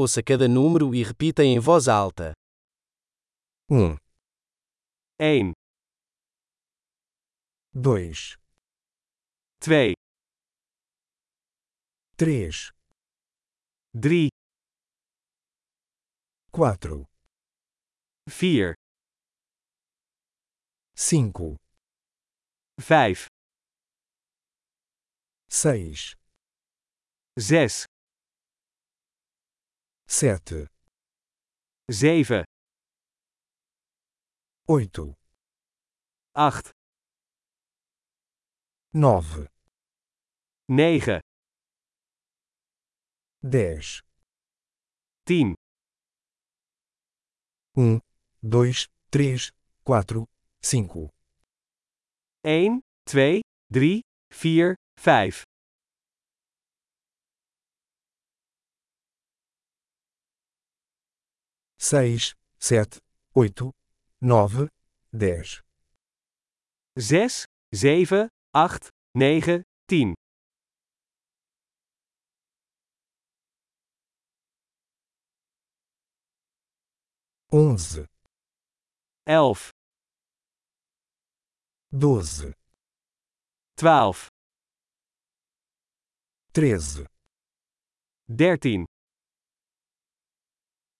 Ouça cada número e repita em voz alta. 1, 1, 2, 2, 3, 3, 4, 4, 5, 5, 6, 6, 7, 7, 8, 8, 9, 9, 10, 10, 1, 2, 3, 4, 5, 1, 2, 3, 4, 5, 6, 7, 8, 9, 10, 6, 7, 8, 9, 10, 11, 11, 12, 12, 13, 13,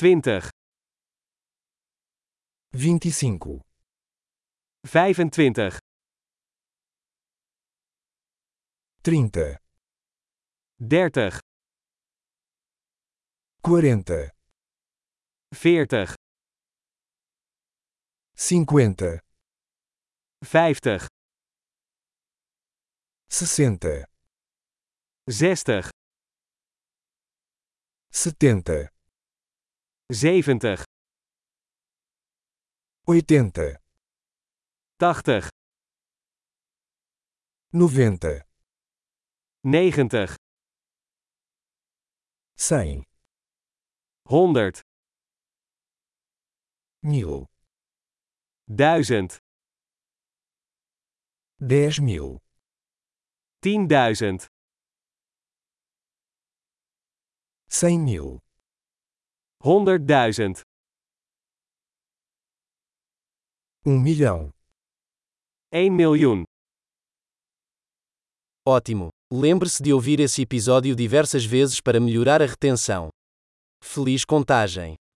20, 25, 25, 30, 30, 40, 40, 50, 50, 60, 60, 70, zeventig, 80, tachtig, 90, negentig, 100, honderd, 1000, duizend, 10 mil, tienduizend, mil, 100.000, 1 milhão. 1 miljoen. Ótimo! Lembre-se de ouvir esse episódio diversas vezes para melhorar a retenção. Feliz contagem!